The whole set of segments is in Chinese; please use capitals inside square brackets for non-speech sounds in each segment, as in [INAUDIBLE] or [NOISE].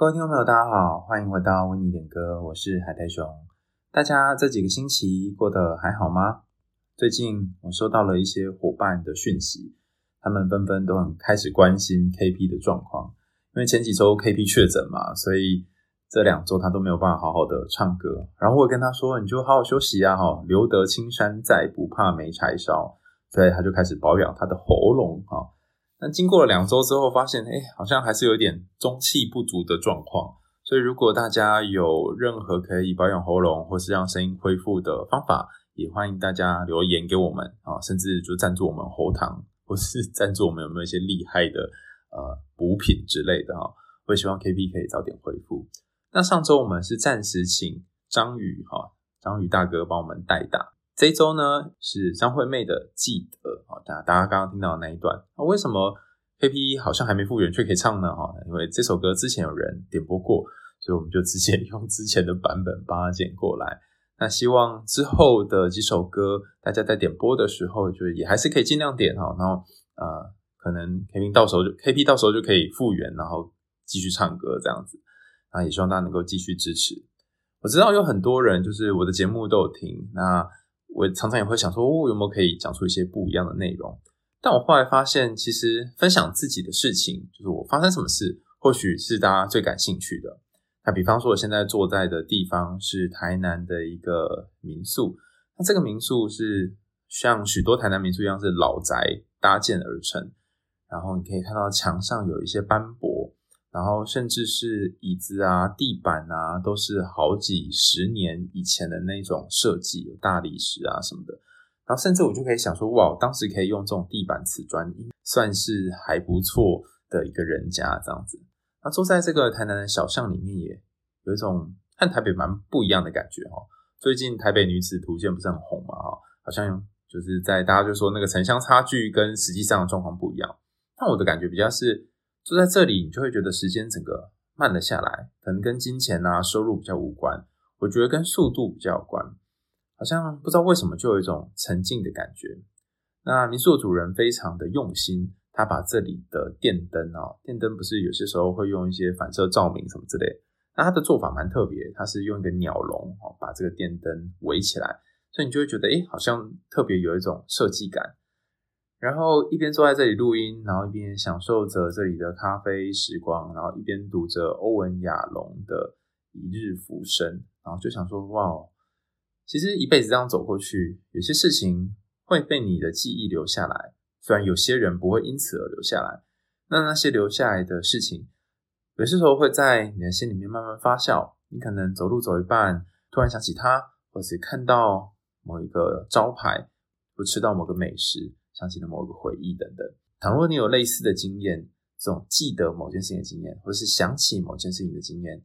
各位听众朋友，大家好，欢迎回到为你点歌，我是海苔熊。大家这几个星期过得还好吗？最近我收到了一些伙伴的讯息，他们纷纷都很开始关心 KP 的状况，因为前几周 KP 确诊嘛，所以这两周他都没有办法好好的唱歌。然后我跟他说：“你就好好休息啊，哈，留得青山在，不怕没柴烧。”所以他就开始保养他的喉咙，哈。那经过了两周之后，发现哎，好像还是有点中气不足的状况。所以如果大家有任何可以保养喉咙或是让声音恢复的方法，也欢迎大家留言给我们啊，甚至就赞助我们喉糖，或是 [LAUGHS] 赞助我们有没有一些厉害的呃补品之类的哈。我也希望 KP 可以早点恢复。那上周我们是暂时请张宇哈，张宇大哥帮我们代打。这一周呢是张惠妹的《记得》啊，大大家刚刚听到的那一段，那为什么 KP 好像还没复原却可以唱呢？哈，因为这首歌之前有人点播过，所以我们就直接用之前的版本帮他剪过来。那希望之后的几首歌，大家在点播的时候，就也还是可以尽量点哈，然后呃，可能 KP 到时候就 KP 到时候就可以复原，然后继续唱歌这样子。啊，也希望大家能够继续支持。我知道有很多人就是我的节目都有听，那。我常常也会想说，哦，有没有可以讲出一些不一样的内容？但我后来发现，其实分享自己的事情，就是我发生什么事，或许是大家最感兴趣的。那比方说，我现在坐在的地方是台南的一个民宿，那这个民宿是像许多台南民宿一样，是老宅搭建而成，然后你可以看到墙上有一些斑驳。然后甚至是椅子啊、地板啊，都是好几十年以前的那种设计，有大理石啊什么的。然后甚至我就可以想说，哇，当时可以用这种地板瓷砖，算是还不错的一个人家这样子。那坐在这个台南的小巷里面，也有一种和台北蛮不一样的感觉哈。最近台北女子图鉴不是很红嘛哈，好像就是在大家就说那个城乡差距跟实际上的状况不一样。但我的感觉比较是。坐在这里，你就会觉得时间整个慢了下来，可能跟金钱啊、收入比较无关，我觉得跟速度比较有关。好像不知道为什么就有一种沉静的感觉。那民宿的主人非常的用心，他把这里的电灯啊，电灯不是有些时候会用一些反射照明什么之类，那他的做法蛮特别，他是用一个鸟笼哦，把这个电灯围起来，所以你就会觉得，诶，好像特别有一种设计感。然后一边坐在这里录音，然后一边享受着这里的咖啡时光，然后一边读着欧文亚隆的《一日浮生》，然后就想说：哇，其实一辈子这样走过去，有些事情会被你的记忆留下来，虽然有些人不会因此而留下来。那那些留下来的事情，有些时候会在你的心里面慢慢发酵。你可能走路走一半，突然想起他，或是看到某一个招牌，或吃到某个美食。想起了某个回忆等等。倘若你有类似的经验，这种记得某件事情的经验，或者是想起某件事情的经验，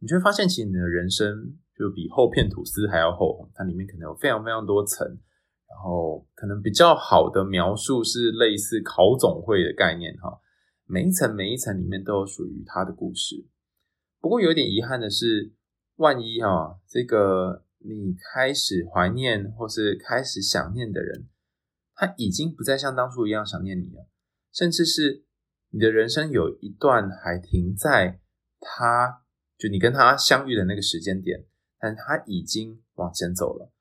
你就会发现，其实你的人生就比厚片吐司还要厚。它里面可能有非常非常多层。然后，可能比较好的描述是类似考总会的概念哈。每一层每一层里面都有属于它的故事。不过有点遗憾的是，万一哈这个你开始怀念或是开始想念的人。他已经不再像当初一样想念你了，甚至是你的人生有一段还停在他，就你跟他相遇的那个时间点，但他已经往前走了。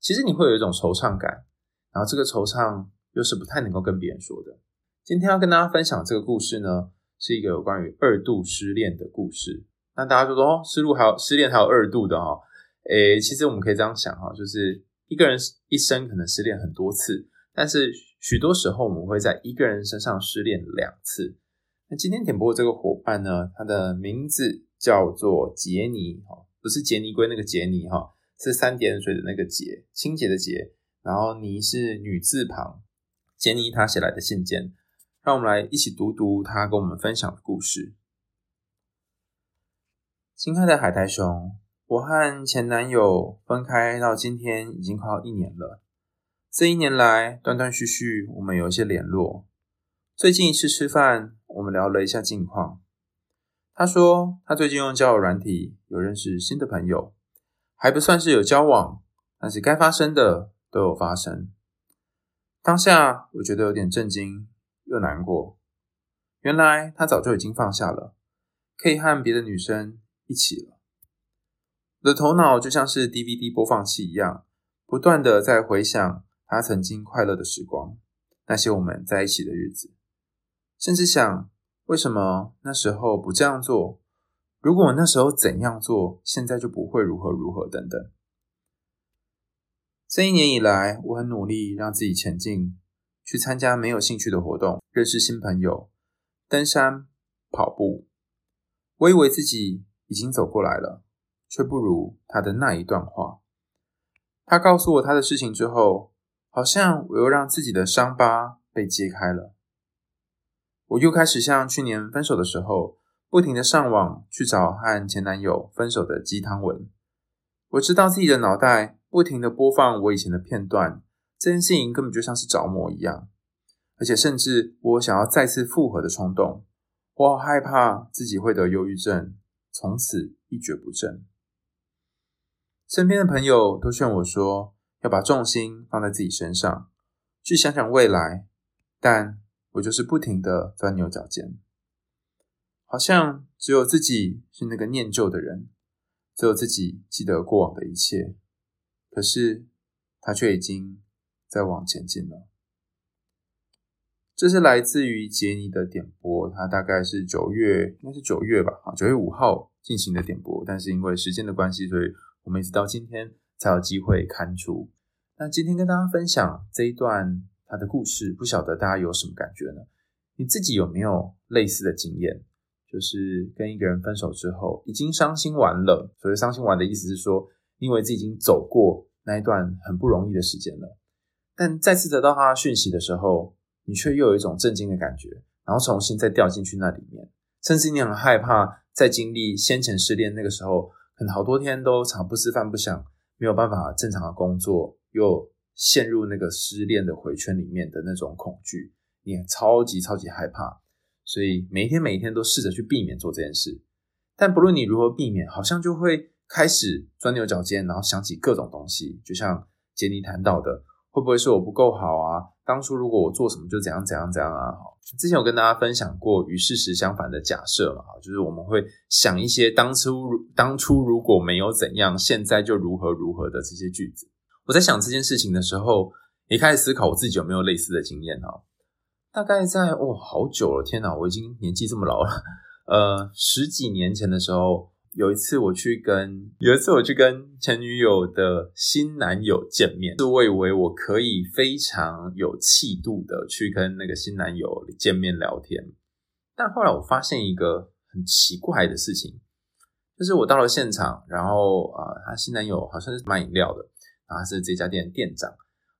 其实你会有一种惆怅感，然后这个惆怅又是不太能够跟别人说的。今天要跟大家分享这个故事呢，是一个有关于二度失恋的故事。那大家就说哦，失路还有失恋还有二度的哈？诶，其实我们可以这样想哈，就是一个人一生可能失恋很多次。但是许多时候，我们会在一个人身上失恋两次。那今天点播的这个伙伴呢，他的名字叫做杰尼，哈，不是杰尼龟那个杰尼，哈，是三点水的那个洁，清洁的洁，然后尼是女字旁。杰尼他写来的信件，让我们来一起读读他跟我们分享的故事。亲爱的海苔熊，我和前男友分开到今天已经快要一年了。这一年来，断断续续，我们有一些联络。最近一次吃饭，我们聊了一下近况。他说，他最近用交友软体有认识新的朋友，还不算是有交往，但是该发生的都有发生。当下我觉得有点震惊又难过。原来他早就已经放下了，可以和别的女生一起了。我的头脑就像是 DVD 播放器一样，不断的在回想他曾经快乐的时光，那些我们在一起的日子，甚至想为什么那时候不这样做？如果那时候怎样做，现在就不会如何如何等等。这一年以来，我很努力让自己前进，去参加没有兴趣的活动，认识新朋友，登山、跑步。我以为自己已经走过来了，却不如他的那一段话。他告诉我他的事情之后，好像我又让自己的伤疤被揭开了。我又开始像去年分手的时候，不停的上网去找和前男友分手的鸡汤文。我知道自己的脑袋。不停的播放我以前的片段，这件事情根本就像是着魔一样，而且甚至我想要再次复合的冲动，我好害怕自己会得忧郁症，从此一蹶不振。身边的朋友都劝我说，要把重心放在自己身上，去想想未来，但我就是不停的钻牛角尖，好像只有自己是那个念旧的人，只有自己记得过往的一切。可是，他却已经在往前进了。这是来自于杰尼的点播，他大概是九月，应该是九月吧，啊，九月五号进行的点播。但是因为时间的关系，所以我们一直到今天才有机会刊出。那今天跟大家分享这一段他的故事，不晓得大家有什么感觉呢？你自己有没有类似的经验？就是跟一个人分手之后，已经伤心完了。所谓伤心完的意思是说，因为自己已经走过。那一段很不容易的时间了，但再次得到他的讯息的时候，你却又有一种震惊的感觉，然后重新再掉进去那里面，甚至你很害怕再经历先前失恋那个时候，可能好多天都茶不思饭不想，没有办法正常的工作，又陷入那个失恋的回圈里面的那种恐惧，你超级超级害怕，所以每一天每一天都试着去避免做这件事，但不论你如何避免，好像就会。开始钻牛角尖，然后想起各种东西，就像杰尼谈到的，会不会是我不够好啊？当初如果我做什么就怎样怎样怎样啊？之前有跟大家分享过与事实相反的假设嘛，就是我们会想一些当初当初如果没有怎样，现在就如何如何的这些句子。我在想这件事情的时候，也开始思考我自己有没有类似的经验啊？大概在哦，好久了，天哪，我已经年纪这么老了，呃，十几年前的时候。有一次我去跟有一次我去跟前女友的新男友见面，是我以为我可以非常有气度的去跟那个新男友见面聊天，但后来我发现一个很奇怪的事情，就是我到了现场，然后啊，他新男友好像是卖饮料的，然后是这家店店长，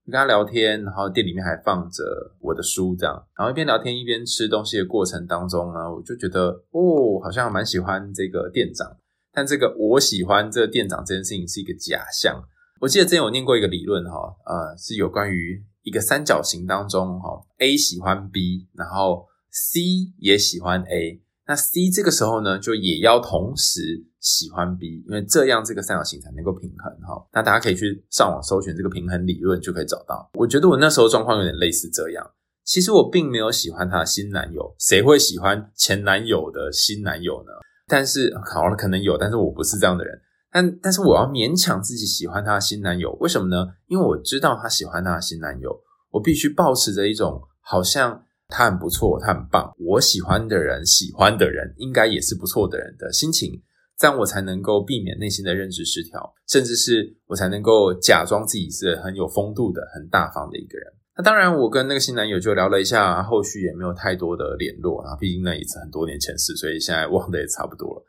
我跟他聊天，然后店里面还放着我的书，这样，然后一边聊天一边吃东西的过程当中呢，我就觉得哦，好像蛮喜欢这个店长。但这个我喜欢这个店长这件事情是一个假象。我记得之前有念过一个理论哈，呃，是有关于一个三角形当中哈，A 喜欢 B，然后 C 也喜欢 A，那 C 这个时候呢，就也要同时喜欢 B，因为这样这个三角形才能够平衡哈。那大家可以去上网搜寻这个平衡理论，就可以找到。我觉得我那时候状况有点类似这样。其实我并没有喜欢他的新男友，谁会喜欢前男友的新男友呢？但是好了，可能有，但是我不是这样的人。但但是我要勉强自己喜欢他的新男友，为什么呢？因为我知道他喜欢他的新男友，我必须保持着一种好像他很不错，他很棒，我喜欢的人喜欢的人应该也是不错的人的心情，这样我才能够避免内心的认知失调，甚至是我才能够假装自己是很有风度的、很大方的一个人。那当然，我跟那个新男友就聊了一下，后续也没有太多的联络啊。毕竟那一次很多年前事，所以现在忘的也差不多了。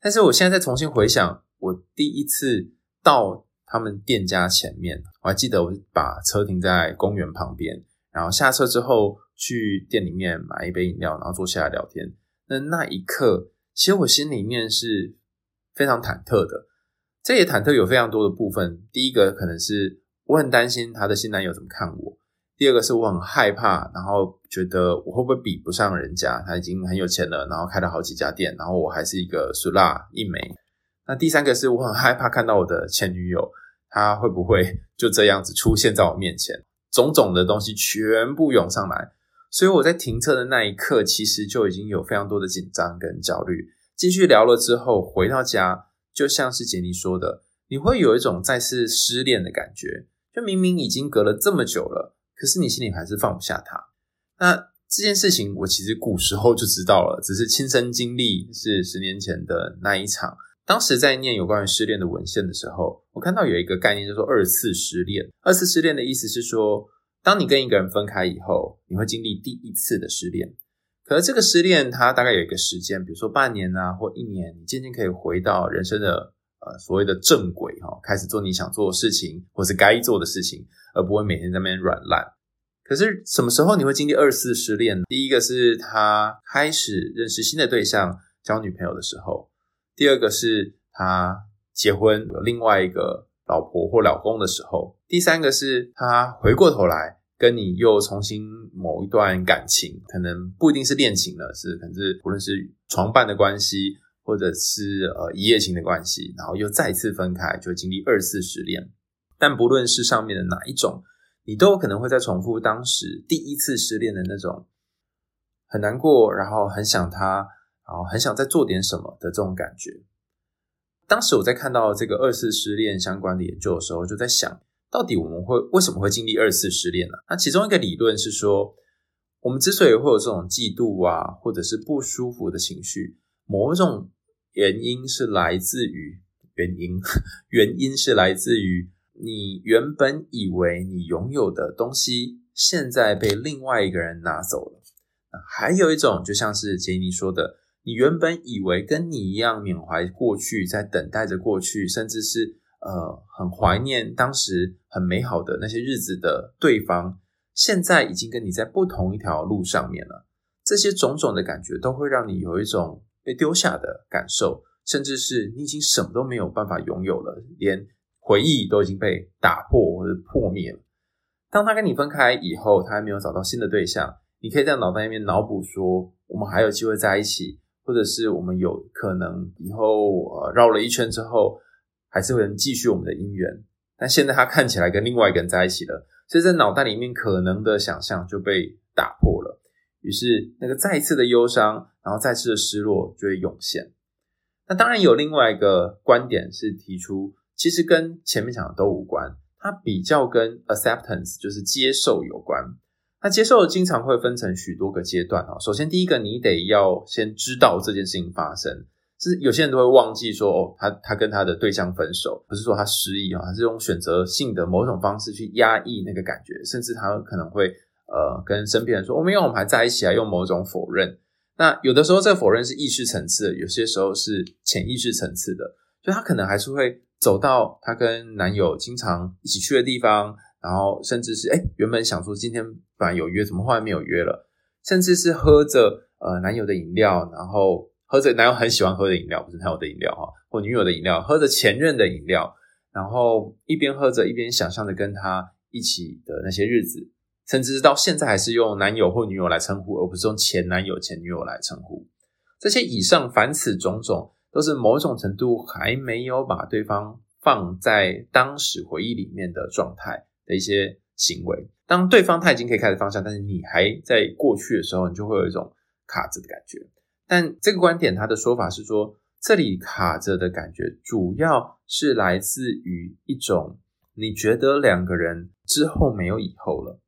但是我现在再重新回想，我第一次到他们店家前面，我还记得我把车停在公园旁边，然后下车之后去店里面买一杯饮料，然后坐下来聊天。那那一刻，其实我心里面是非常忐忑的。这也忐忑有非常多的部分。第一个可能是我很担心他的新男友怎么看我。第二个是我很害怕，然后觉得我会不会比不上人家？他已经很有钱了，然后开了好几家店，然后我还是一个俗辣一枚。那第三个是我很害怕看到我的前女友，她会不会就这样子出现在我面前？种种的东西全部涌上来，所以我在停车的那一刻，其实就已经有非常多的紧张跟焦虑。继续聊了之后，回到家就像是杰尼说的，你会有一种再次失恋的感觉。就明明已经隔了这么久了，可是你心里还是放不下他。那这件事情我其实古时候就知道了，只是亲身经历是十年前的那一场。当时在念有关于失恋的文献的时候，我看到有一个概念叫做二次失恋。二次失恋的意思是说，当你跟一个人分开以后，你会经历第一次的失恋。可是这个失恋，它大概有一个时间，比如说半年啊，或一年，你渐渐可以回到人生的呃所谓的正轨哈，开始做你想做的事情，或是该做的事情，而不会每天在那边软烂。可是什么时候你会经历二次失恋？第一个是他开始认识新的对象，交女朋友的时候；第二个是他结婚有另外一个老婆或老公的时候；第三个是他回过头来。跟你又重新某一段感情，可能不一定是恋情了，是可能是无论是床伴的关系，或者是呃一夜情的关系，然后又再次分开，就经历二次失恋。但不论是上面的哪一种，你都有可能会再重复当时第一次失恋的那种很难过，然后很想他，然后很想再做点什么的这种感觉。当时我在看到这个二次失恋相关的研究的时候，就在想。到底我们会为什么会经历二次失恋呢？那其中一个理论是说，我们之所以会有这种嫉妒啊，或者是不舒服的情绪，某一种原因是来自于原因，[LAUGHS] 原因是来自于你原本以为你拥有的东西，现在被另外一个人拿走了。还有一种，就像是杰尼说的，你原本以为跟你一样缅怀过去，在等待着过去，甚至是。呃，很怀念当时很美好的那些日子的对方，现在已经跟你在不同一条路上面了。这些种种的感觉都会让你有一种被丢下的感受，甚至是你已经什么都没有办法拥有了，连回忆都已经被打破或者破灭了。当他跟你分开以后，他还没有找到新的对象，你可以在脑袋里面脑补说，我们还有机会在一起，或者是我们有可能以后呃绕了一圈之后。还是会能继续我们的姻缘，但现在他看起来跟另外一个人在一起了，所以在脑袋里面可能的想象就被打破了。于是那个再一次的忧伤，然后再次的失落就会涌现。那当然有另外一个观点是提出，其实跟前面讲的都无关，它比较跟 acceptance 就是接受有关。那接受经常会分成许多个阶段啊。首先第一个，你得要先知道这件事情发生。是有些人都会忘记说哦，他他跟他的对象分手，不是说他失忆啊，他是用选择性的某种方式去压抑那个感觉，甚至他可能会呃跟身边人说，我没有，我们还在一起啊，用某种否认。那有的时候这个否认是意识层次的，有些时候是潜意识层次的，所以他可能还是会走到他跟男友经常一起去的地方，然后甚至是诶原本想说今天本来有约，怎么后来没有约了，甚至是喝着呃男友的饮料，然后。喝着男友很喜欢喝的饮料，不是男友的饮料哈，或女友的饮料，喝着前任的饮料，然后一边喝着一边想象着跟他一起的那些日子，甚至是到现在还是用男友或女友来称呼，而不是用前男友、前女友来称呼。这些以上凡此种种，都是某种程度还没有把对方放在当时回忆里面的状态的一些行为。当对方他已经可以开始放下，但是你还在过去的时候，你就会有一种卡着的感觉。但这个观点，他的说法是说，这里卡着的感觉，主要是来自于一种你觉得两个人之后没有以后了，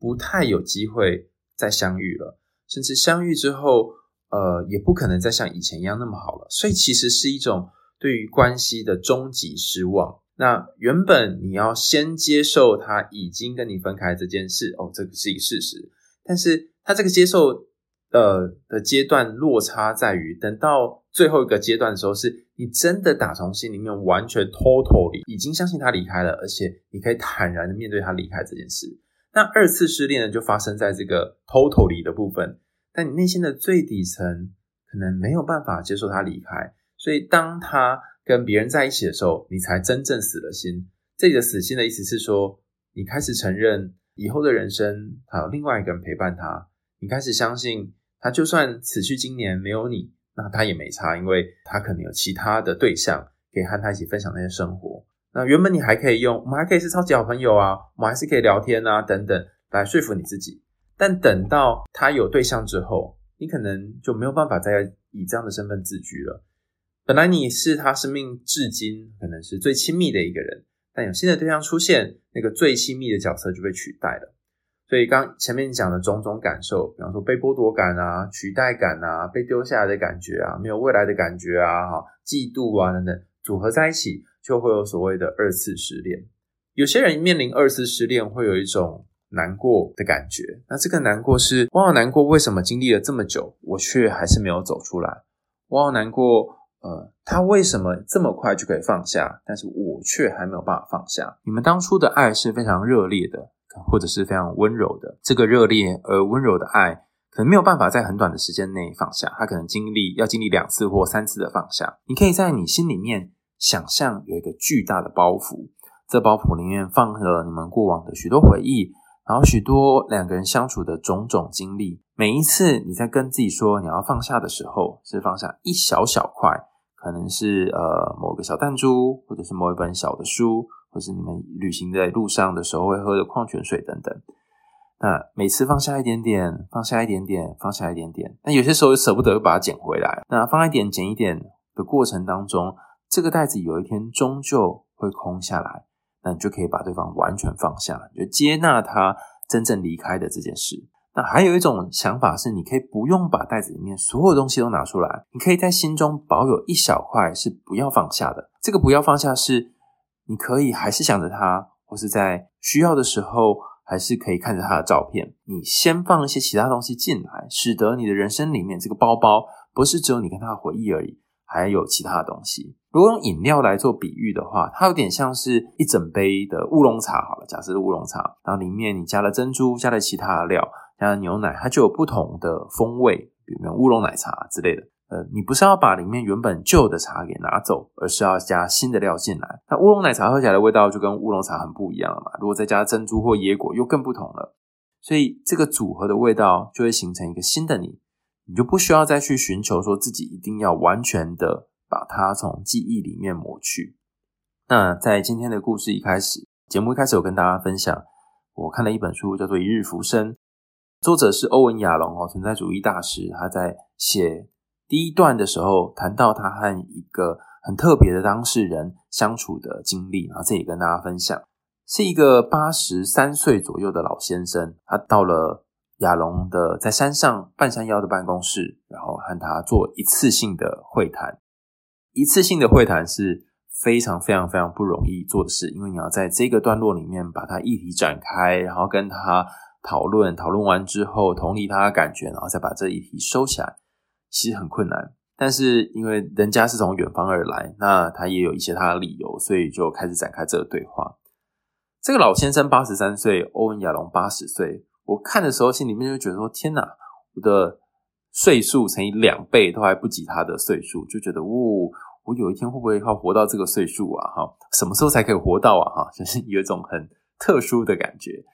不太有机会再相遇了，甚至相遇之后，呃，也不可能再像以前一样那么好了。所以其实是一种对于关系的终极失望。那原本你要先接受他已经跟你分开这件事，哦，这个是一个事实，但是他这个接受。呃的阶段落差在于，等到最后一个阶段的时候，是你真的打从心里面完全 totally 已经相信他离开了，而且你可以坦然的面对他离开这件事。那二次失恋呢，就发生在这个 totally 的部分，但你内心的最底层可能没有办法接受他离开，所以当他跟别人在一起的时候，你才真正死了心。这里的死心的意思是说，你开始承认以后的人生还有另外一个人陪伴他，你开始相信。他就算此去经年没有你，那他也没差，因为他可能有其他的对象可以和他一起分享那些生活。那原本你还可以用，我们还可以是超级好朋友啊，我们还是可以聊天啊，等等，来说服你自己。但等到他有对象之后，你可能就没有办法再以这样的身份自居了。本来你是他生命至今可能是最亲密的一个人，但有新的对象出现，那个最亲密的角色就被取代了。所以刚前面讲的种种感受，比方说被剥夺感啊、取代感啊、被丢下来的感觉啊、没有未来的感觉啊、哈、嫉妒啊等等，组合在一起，就会有所谓的二次失恋。有些人面临二次失恋，会有一种难过的感觉。那这个难过是，我好难过，为什么经历了这么久，我却还是没有走出来？我好难过。呃，他为什么这么快就可以放下，但是我却还没有办法放下？你们当初的爱是非常热烈的，或者是非常温柔的。这个热烈而温柔的爱，可能没有办法在很短的时间内放下，他可能经历要经历两次或三次的放下。你可以在你心里面想象有一个巨大的包袱，这包袱里面放了你们过往的许多回忆，然后许多两个人相处的种种经历。每一次你在跟自己说你要放下的时候，是放下一小小块。可能是呃某个小弹珠，或者是某一本小的书，或是你们旅行在路上的时候会喝的矿泉水等等。那每次放下一点点，放下一点点，放下一点点。那有些时候又舍不得又把它捡回来。那放一点捡一点的过程当中，这个袋子有一天终究会空下来，那你就可以把对方完全放下，你就接纳他真正离开的这件事。那还有一种想法是，你可以不用把袋子里面所有东西都拿出来，你可以在心中保有一小块是不要放下的。这个不要放下是，你可以还是想着他，或是在需要的时候，还是可以看着他的照片。你先放一些其他东西进来，使得你的人生里面这个包包不是只有你跟他的回忆而已，还有其他的东西。如果用饮料来做比喻的话，它有点像是一整杯的乌龙茶。好了，假设是乌龙茶，然后里面你加了珍珠，加了其他的料。加了牛奶，它就有不同的风味，比如乌龙奶茶之类的。呃，你不是要把里面原本旧的茶给拿走，而是要加新的料进来。那乌龙奶茶喝起来的味道就跟乌龙茶很不一样了嘛。如果再加珍珠或椰果，又更不同了。所以这个组合的味道就会形成一个新的你，你就不需要再去寻求说自己一定要完全的把它从记忆里面抹去。那在今天的故事一开始，节目一开始，我跟大家分享，我看了一本书，叫做《一日浮生》。作者是欧文亚隆哦，存在主义大师。他在写第一段的时候，谈到他和一个很特别的当事人相处的经历，然后这里跟大家分享，是一个八十三岁左右的老先生。他到了亚隆的在山上半山腰的办公室，然后和他做一次性的会谈。一次性的会谈是非常非常非常不容易做的事，因为你要在这个段落里面把他议题展开，然后跟他。讨论讨论完之后，同理他的感觉，然后再把这一题收起来，其实很困难。但是因为人家是从远方而来，那他也有一些他的理由，所以就开始展开这个对话。这个老先生八十三岁，欧文亚龙八十岁。我看的时候心里面就觉得说：天哪，我的岁数乘以两倍都还不及他的岁数，就觉得，哦，我有一天会不会要活到这个岁数啊？哈，什么时候才可以活到啊？哈，[LAUGHS] 就是有一种很特殊的感觉。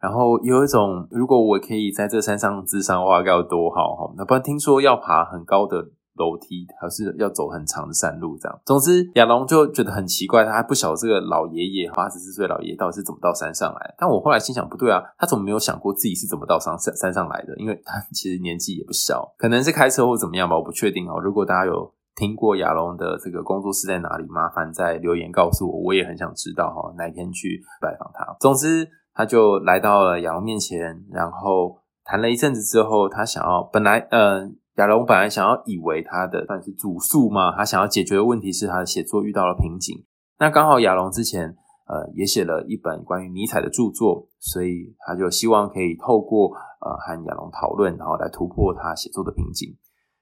然后有一种，如果我可以在这山上咨商的话，该有多好哈！那不然听说要爬很高的楼梯，还是要走很长的山路这样。总之，亚龙就觉得很奇怪，他还不晓得这个老爷爷八十四岁老爷爷到底是怎么到山上来。但我后来心想，不对啊，他怎么没有想过自己是怎么到山山山上来的？因为他其实年纪也不小，可能是开车或怎么样吧，我不确定哦。如果大家有听过亚龙的这个工作室在哪里，麻烦在留言告诉我，我也很想知道哈，哪天去拜访他。总之。他就来到了亚龙面前，然后谈了一阵子之后，他想要本来呃，亚龙本来想要以为他的算是主诉嘛，他想要解决的问题是他的写作遇到了瓶颈。那刚好亚龙之前呃也写了一本关于尼采的著作，所以他就希望可以透过呃和亚龙讨论，然后来突破他写作的瓶颈。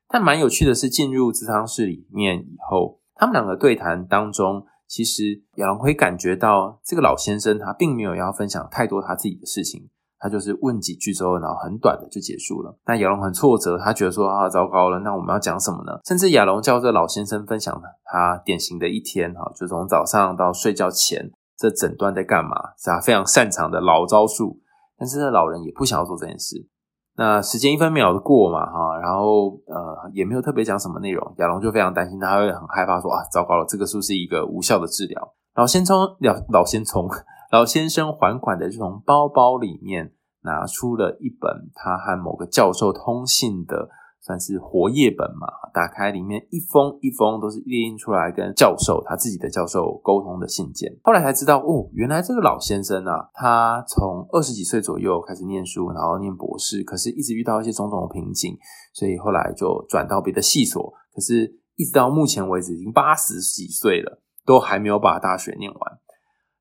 但蛮有趣的是，进入咨商室里面以后，他们两个对谈当中。其实亚龙会感觉到这个老先生他并没有要分享太多他自己的事情，他就是问几句之后，然后很短的就结束了。那亚龙很挫折，他觉得说啊，糟糕了，那我们要讲什么呢？甚至亚龙叫这老先生分享他典型的一天，哈，就从早上到睡觉前这整段在干嘛，是他非常擅长的老招数。但是这老人也不想要做这件事。那时间一分秒的过嘛，哈，然后呃也没有特别讲什么内容，亚龙就非常担心，他会很害怕说啊，糟糕了，这个是不是一个无效的治疗？老先从老老先从老先生缓缓的就从包包里面拿出了一本他和某个教授通信的算是活页本嘛，打开里面一封一封都是列印出来跟教授他自己的教授沟通的信件。后来才知道，哦，原来这个老先生啊，他从二十几岁左右开始念书，然后念博士，可是一直遇到一些种种的瓶颈，所以后来就转到别的系所。可是，一直到目前为止，已经八十几岁了，都还没有把大学念完。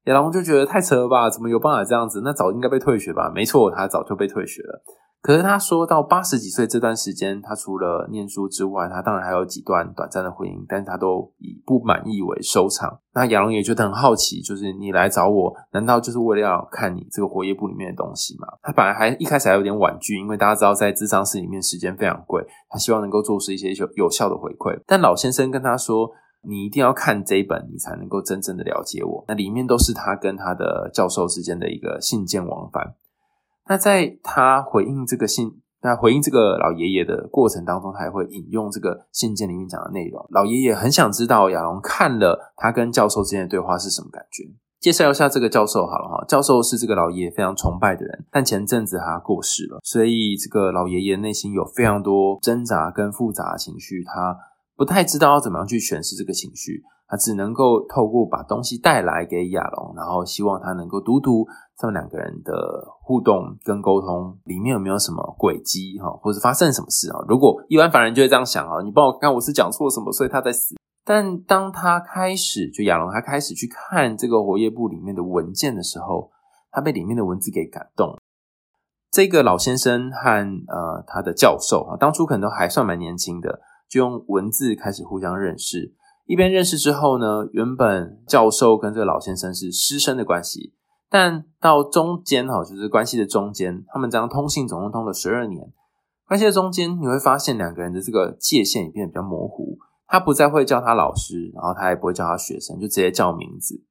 亚龙就觉得太扯了吧？怎么有办法这样子？那早应该被退学吧？没错，他早就被退学了。可是他说到八十几岁这段时间，他除了念书之外，他当然还有几段短暂的婚姻，但是他都以不满意为收场。那亚龙也觉得很好奇，就是你来找我，难道就是为了要看你这个活页簿里面的东西吗？他本来还一开始还有点婉拒，因为大家知道在智商室里面时间非常贵，他希望能够做出一些有有效的回馈。但老先生跟他说，你一定要看这一本，你才能够真正的了解我。那里面都是他跟他的教授之间的一个信件往返。那在他回应这个信，那回应这个老爷爷的过程当中，他还会引用这个信件里面讲的内容。老爷爷很想知道亚龙看了他跟教授之间的对话是什么感觉。介绍一下这个教授好了哈，教授是这个老爷爷非常崇拜的人，但前阵子他过世了，所以这个老爷爷内心有非常多挣扎跟复杂情绪，他不太知道要怎么样去诠释这个情绪，他只能够透过把东西带来给亚龙，然后希望他能够读读。他们两个人的互动跟沟通里面有没有什么轨迹哈，或者发生什么事啊？如果一般凡人就会这样想啊，你帮我看我是讲错什么，所以他在死。但当他开始就亚龙他开始去看这个活页簿里面的文件的时候，他被里面的文字给感动。这个老先生和呃他的教授啊，当初可能都还算蛮年轻的，就用文字开始互相认识。一边认识之后呢，原本教授跟这个老先生是师生的关系。但到中间哈，就是关系的中间，他们这样通信总共通了十二年。关系的中间，你会发现两个人的这个界限也变得比较模糊。他不再会叫他老师，然后他也不会叫他学生，就直接叫名字。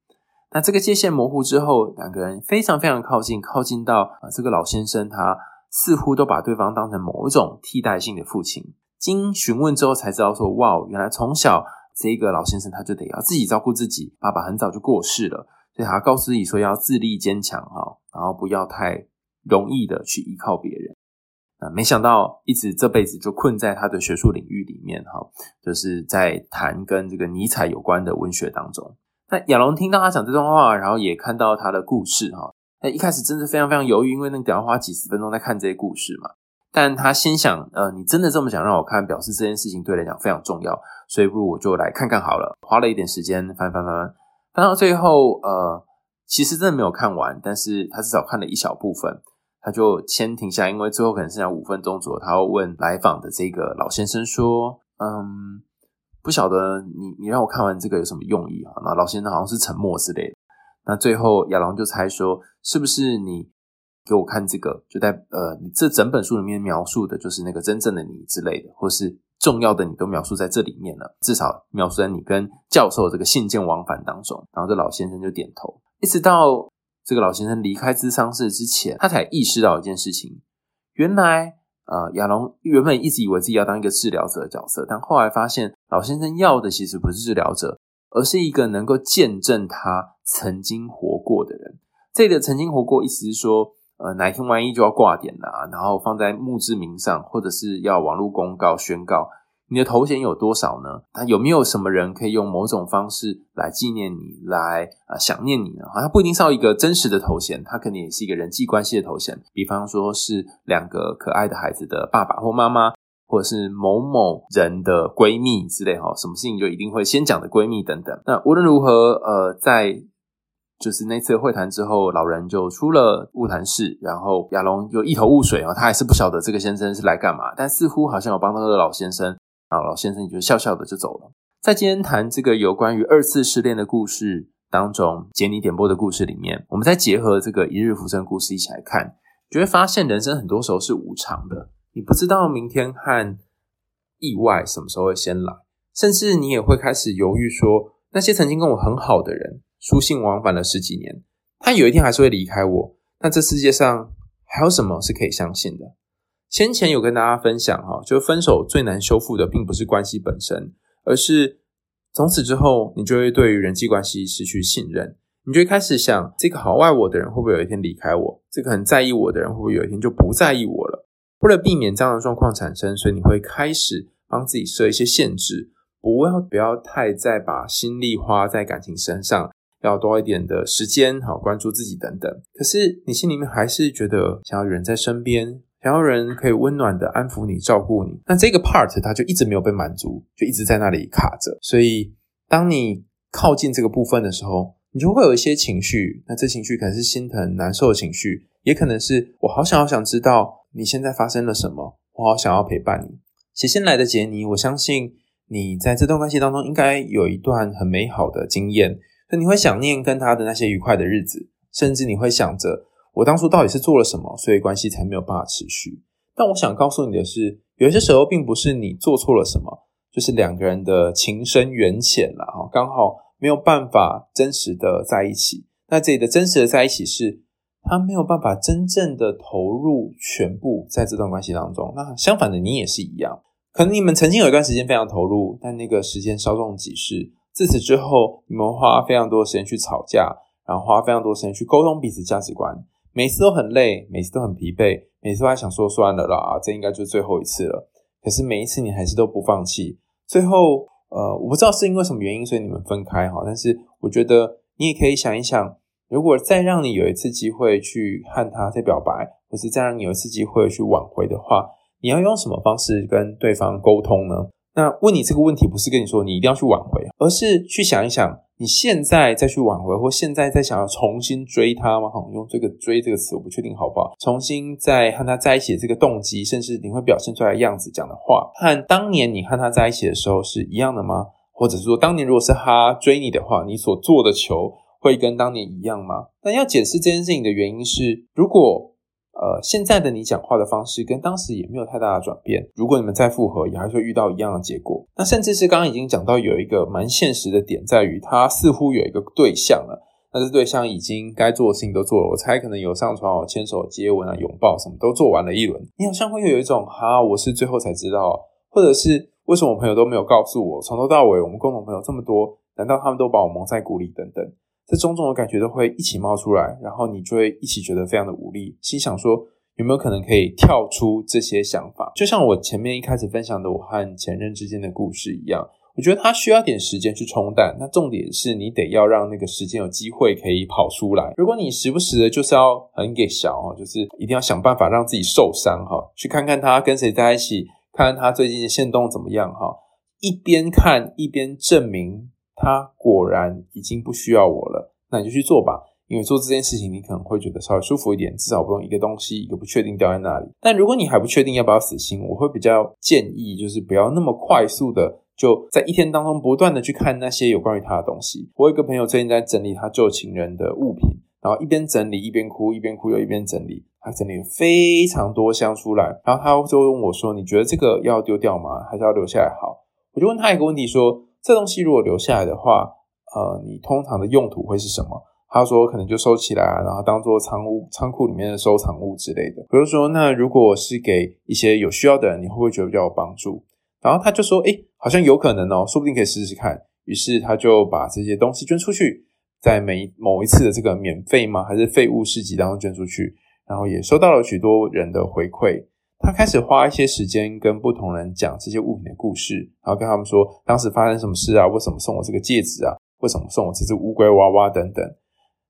那这个界限模糊之后，两个人非常非常靠近，靠近到啊，这个老先生他似乎都把对方当成某一种替代性的父亲。经询问之后才知道说，哇，原来从小这个老先生他就得要自己照顾自己，爸爸很早就过世了。所以他告诉自己说要自立坚强哈，然后不要太容易的去依靠别人。啊，没想到一直这辈子就困在他的学术领域里面哈，就是在谈跟这个尼采有关的文学当中。那亚龙听到他讲这段话，然后也看到他的故事哈。那一开始真的非常非常犹豫，因为那个要花几十分钟在看这些故事嘛。但他心想，呃，你真的这么想让我看，表示这件事情对来讲非常重要，所以不如我就来看看好了。花了一点时间翻翻翻翻。翻到最后，呃，其实真的没有看完，但是他至少看了一小部分，他就先停下，因为最后可能剩下五分钟左右，他要问来访的这个老先生说：“嗯，不晓得你你让我看完这个有什么用意啊？”那老先生好像是沉默之类的。那最后亚龙就猜说：“是不是你给我看这个，就在呃，你这整本书里面描述的就是那个真正的你之类的，或是？”重要的你都描述在这里面了，至少描述在你跟教授这个信件往返当中。然后这老先生就点头，一直到这个老先生离开咨商室之前，他才意识到一件事情：原来，呃，亚龙原本一直以为自己要当一个治疗者的角色，但后来发现老先生要的其实不是治疗者，而是一个能够见证他曾经活过的人。这个曾经活过，意思是说。呃，哪一天万一就要挂点了啊，然后放在墓志铭上，或者是要网络公告宣告，你的头衔有多少呢？他有没有什么人可以用某种方式来纪念你，来啊、想念你呢？好像不一定是要一个真实的头衔，它肯定也是一个人际关系的头衔，比方说是两个可爱的孩子的爸爸或妈妈，或者是某某人的闺蜜之类哈，什么事情就一定会先讲的闺蜜等等。那无论如何，呃，在就是那次会谈之后，老人就出了晤谈室，然后亚龙就一头雾水啊，他还是不晓得这个先生是来干嘛，但似乎好像有帮他的老先生，然后老先生也就笑笑的就走了。在今天谈这个有关于二次失恋的故事当中，杰尼点播的故事里面，我们再结合这个一日浮生故事一起来看，就会发现人生很多时候是无常的，你不知道明天和意外什么时候会先来，甚至你也会开始犹豫说，那些曾经跟我很好的人。书信往返了十几年，他有一天还是会离开我。那这世界上还有什么是可以相信的？先前有跟大家分享哈，就分手最难修复的，并不是关系本身，而是从此之后，你就会对于人际关系失去信任，你就会开始想，这个好爱我的人会不会有一天离开我？这个很在意我的人会不会有一天就不在意我了？为了避免这样的状况产生，所以你会开始帮自己设一些限制，不要不要太再把心力花在感情身上，要多一点的时间，好关注自己等等。可是你心里面还是觉得想要有人在身边。想要人可以温暖的安抚你、照顾你，那这个 part 它就一直没有被满足，就一直在那里卡着。所以，当你靠近这个部分的时候，你就会有一些情绪。那这情绪可能是心疼、难受的情绪，也可能是我好想好想知道你现在发生了什么，我好想要陪伴你。写信来的杰尼，我相信你在这段关系当中应该有一段很美好的经验，你会想念跟他的那些愉快的日子，甚至你会想着。我当初到底是做了什么，所以关系才没有办法持续？但我想告诉你的是，有些时候并不是你做错了什么，就是两个人的情深缘浅了哈，刚好没有办法真实的在一起。那这里的真实的在一起是，他没有办法真正的投入全部在这段关系当中。那相反的，你也是一样，可能你们曾经有一段时间非常投入，但那个时间稍纵即逝。自此之后，你们花非常多的时间去吵架，然后花非常多时间去沟通彼此价值观。每次都很累，每次都很疲惫，每次都还想说算了啦，这应该就是最后一次了。可是每一次你还是都不放弃。最后，呃，我不知道是因为什么原因，所以你们分开哈。但是我觉得你也可以想一想，如果再让你有一次机会去和他再表白，或是再让你有一次机会去挽回的话，你要用什么方式跟对方沟通呢？那问你这个问题，不是跟你说你一定要去挽回，而是去想一想。你现在再去挽回，或现在再想要重新追他吗？哈，用这个“追”这个词，我不确定好不好。重新再和他在一起的这个动机，甚至你会表现出来的样子讲的话，和当年你和他在一起的时候是一样的吗？或者是说，当年如果是他追你的话，你所做的球会跟当年一样吗？那要解释这件事情的原因是，如果。呃，现在的你讲话的方式跟当时也没有太大的转变。如果你们再复合，也还是会遇到一样的结果。那甚至是刚刚已经讲到有一个蛮现实的点，在于他似乎有一个对象了。那这对象已经该做的事情都做了，我猜可能有上床、牵手、接吻啊、拥抱，什么都做完了一轮。你好像会有一种哈，我是最后才知道，或者是为什么我朋友都没有告诉我？从头到尾我们共同朋友这么多，难道他们都把我蒙在鼓里？等等。这种种的感觉都会一起冒出来，然后你就会一起觉得非常的无力，心想说有没有可能可以跳出这些想法？就像我前面一开始分享的我和前任之间的故事一样，我觉得他需要点时间去冲淡。那重点是你得要让那个时间有机会可以跑出来。如果你时不时的就是要很给小哈，就是一定要想办法让自己受伤哈，去看看他跟谁在一起，看看他最近的限动怎么样哈，一边看一边证明。他果然已经不需要我了，那你就去做吧。因为做这件事情，你可能会觉得稍微舒服一点，至少不用一个东西一个不确定掉在那里。但如果你还不确定要不要死心，我会比较建议，就是不要那么快速的就在一天当中不断的去看那些有关于他的东西。我有一个朋友最近在整理他旧情人的物品，然后一边整理一边哭，一边哭又一边整理，他整理了非常多箱出来，然后他就问我说：“你觉得这个要丢掉吗？还是要留下来好？”我就问他一个问题说。这东西如果留下来的话，呃，你通常的用途会是什么？他说可能就收起来，然后当做仓物、仓库里面的收藏物之类的。比如说，那如果是给一些有需要的人，你会不会觉得比较有帮助？然后他就说，诶，好像有可能哦，说不定可以试试看。于是他就把这些东西捐出去，在每某一次的这个免费吗？还是废物市集当中捐出去，然后也收到了许多人的回馈。他开始花一些时间跟不同人讲这些物品的故事，然后跟他们说当时发生什么事啊？为什么送我这个戒指啊？为什么送我这只乌龟娃娃等等？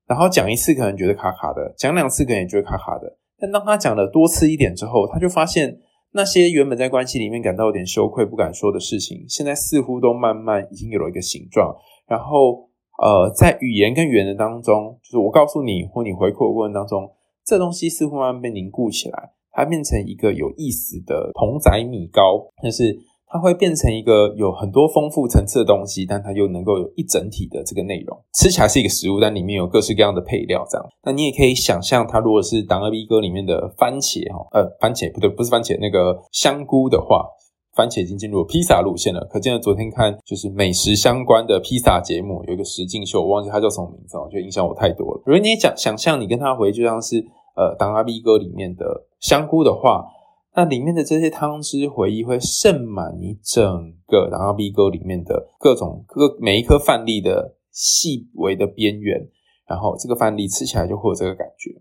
然后讲一次可能觉得卡卡的，讲两次可能也觉得卡卡的。但当他讲了多次一点之后，他就发现那些原本在关系里面感到有点羞愧、不敢说的事情，现在似乎都慢慢已经有了一个形状。然后，呃，在语言跟语言的当中，就是我告诉你或你回馈的过程当中，这东西似乎慢慢被凝固起来。它变成一个有意思的筒仔米糕，但是它会变成一个有很多丰富层次的东西，但它又能够有一整体的这个内容，吃起来是一个食物，但里面有各式各样的配料，这样。那你也可以想象，它如果是《当阿 B 哥》里面的番茄哈，呃，番茄不对，不是番茄，那个香菇的话，番茄已经进入了披萨路线了。可见了昨天看就是美食相关的披萨节目，有一个实境秀，我忘记它叫什么名字，我觉得影响我太多了。如果你也想想象，你跟他回就像是。呃，当阿 B 哥里面的香菇的话，那里面的这些汤汁回忆会渗满你整个当阿 B 哥里面的各种各每一颗饭粒的细微的边缘，然后这个饭粒吃起来就会有这个感觉。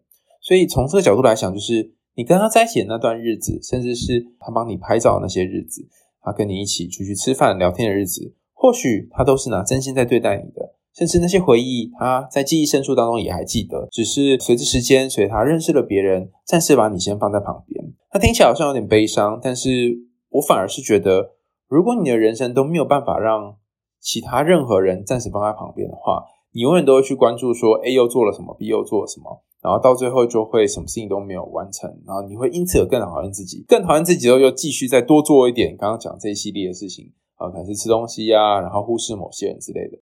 所以从这个角度来讲，就是你跟他在一起的那段日子，甚至是他帮你拍照的那些日子，他跟你一起出去吃饭聊天的日子，或许他都是拿真心在对待你的。甚至那些回忆，他在记忆深处当中也还记得，只是随着时间，随他认识了别人，暂时把你先放在旁边。他听起来好像有点悲伤，但是我反而是觉得，如果你的人生都没有办法让其他任何人暂时放在旁边的话，你永远都会去关注说，A 又做了什么，B 又做了什么，然后到最后就会什么事情都没有完成，然后你会因此而更讨厌自己，更讨厌自己之后又继续再多做一点刚刚讲这一系列的事情啊，可能是吃东西啊，然后忽视某些人之类的。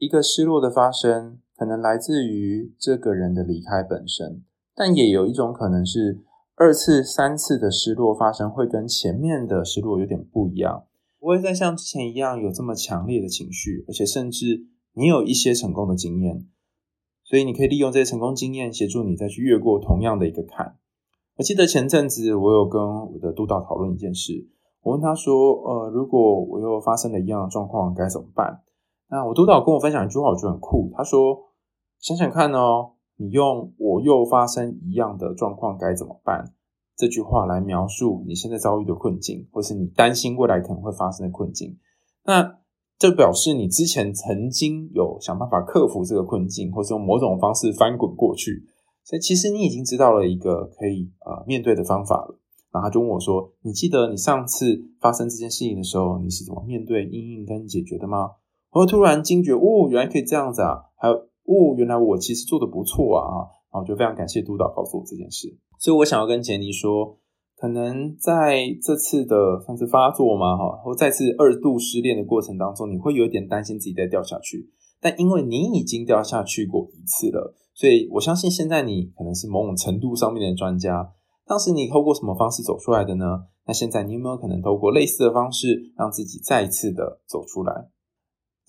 一个失落的发生，可能来自于这个人的离开本身，但也有一种可能是二次、三次的失落发生会跟前面的失落有点不一样，不会再像之前一样有这么强烈的情绪，而且甚至你有一些成功的经验，所以你可以利用这些成功经验协助你再去越过同样的一个坎。我记得前阵子我有跟我的督导讨论一件事，我问他说：“呃，如果我又发生了一样的状况，该怎么办？”那我督导跟我分享一句话，我觉得很酷。他说：“想想看哦，你用‘我又发生一样的状况该怎么办’这句话来描述你现在遭遇的困境，或是你担心未来可能会发生的困境。那这表示你之前曾经有想办法克服这个困境，或是用某种方式翻滚过去。所以其实你已经知道了一个可以呃面对的方法了。然后他就问我说：‘你记得你上次发生这件事情的时候，你是怎么面对、因应跟解决的吗？’”我突然惊觉，哦，原来可以这样子啊！还有，哦，原来我其实做的不错啊！然后就非常感谢督导告诉我这件事。所以我想要跟杰尼说，可能在这次的算是发作嘛，哈，或再次二度失恋的过程当中，你会有点担心自己再掉下去。但因为你已经掉下去过一次了，所以我相信现在你可能是某种程度上面的专家。当时你透过什么方式走出来的呢？那现在你有没有可能透过类似的方式，让自己再一次的走出来？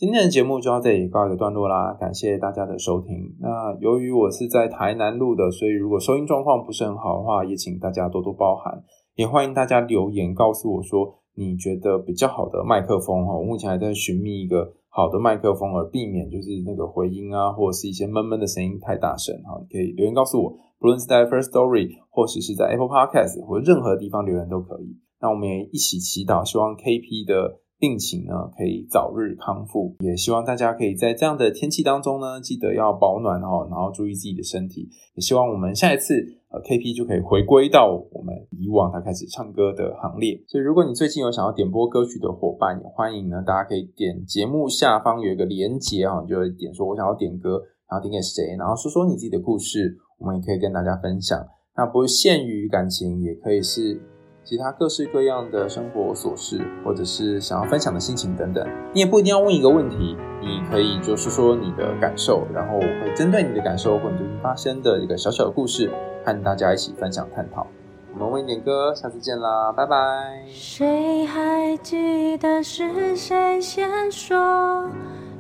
今天的节目就到这里告一个段落啦，感谢大家的收听。那由于我是在台南录的，所以如果收音状况不是很好的话，也请大家多多包涵。也欢迎大家留言告诉我说你觉得比较好的麦克风哈，我目前还在寻觅一个好的麦克风，而避免就是那个回音啊，或者是一些闷闷的声音太大声哈。你可以留言告诉我，不论是在 Firstory 或者是在 Apple Podcast 或任何地方留言都可以。那我们也一起祈祷，希望 KP 的。病情呢，可以早日康复，也希望大家可以在这样的天气当中呢，记得要保暖哦，然后注意自己的身体。也希望我们下一次呃 KP 就可以回归到我们以往他开始唱歌的行列。所以如果你最近有想要点播歌曲的伙伴，也欢迎呢，大家可以点节目下方有一个连结啊，就点说我想要点歌，然后点给谁，然后说说你自己的故事，我们也可以跟大家分享。那不限于感情，也可以是。其他各式各样的生活琐事，或者是想要分享的心情等等，你也不一定要问一个问题，你可以就是说你的感受，然后我会针对你的感受或你最近发生的一个小小的故事，和大家一起分享探讨。我们为你点歌，下次见啦，拜拜。谁还记得是谁先说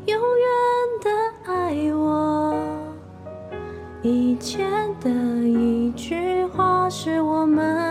永远的爱我？以前的一句话是我们。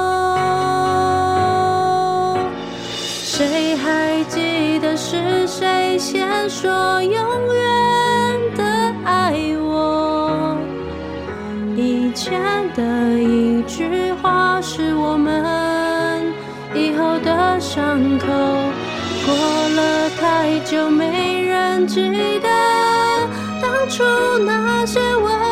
的是谁先说永远的爱我？以前的一句话是我们以后的伤口，过了太。久没人记得当初那些温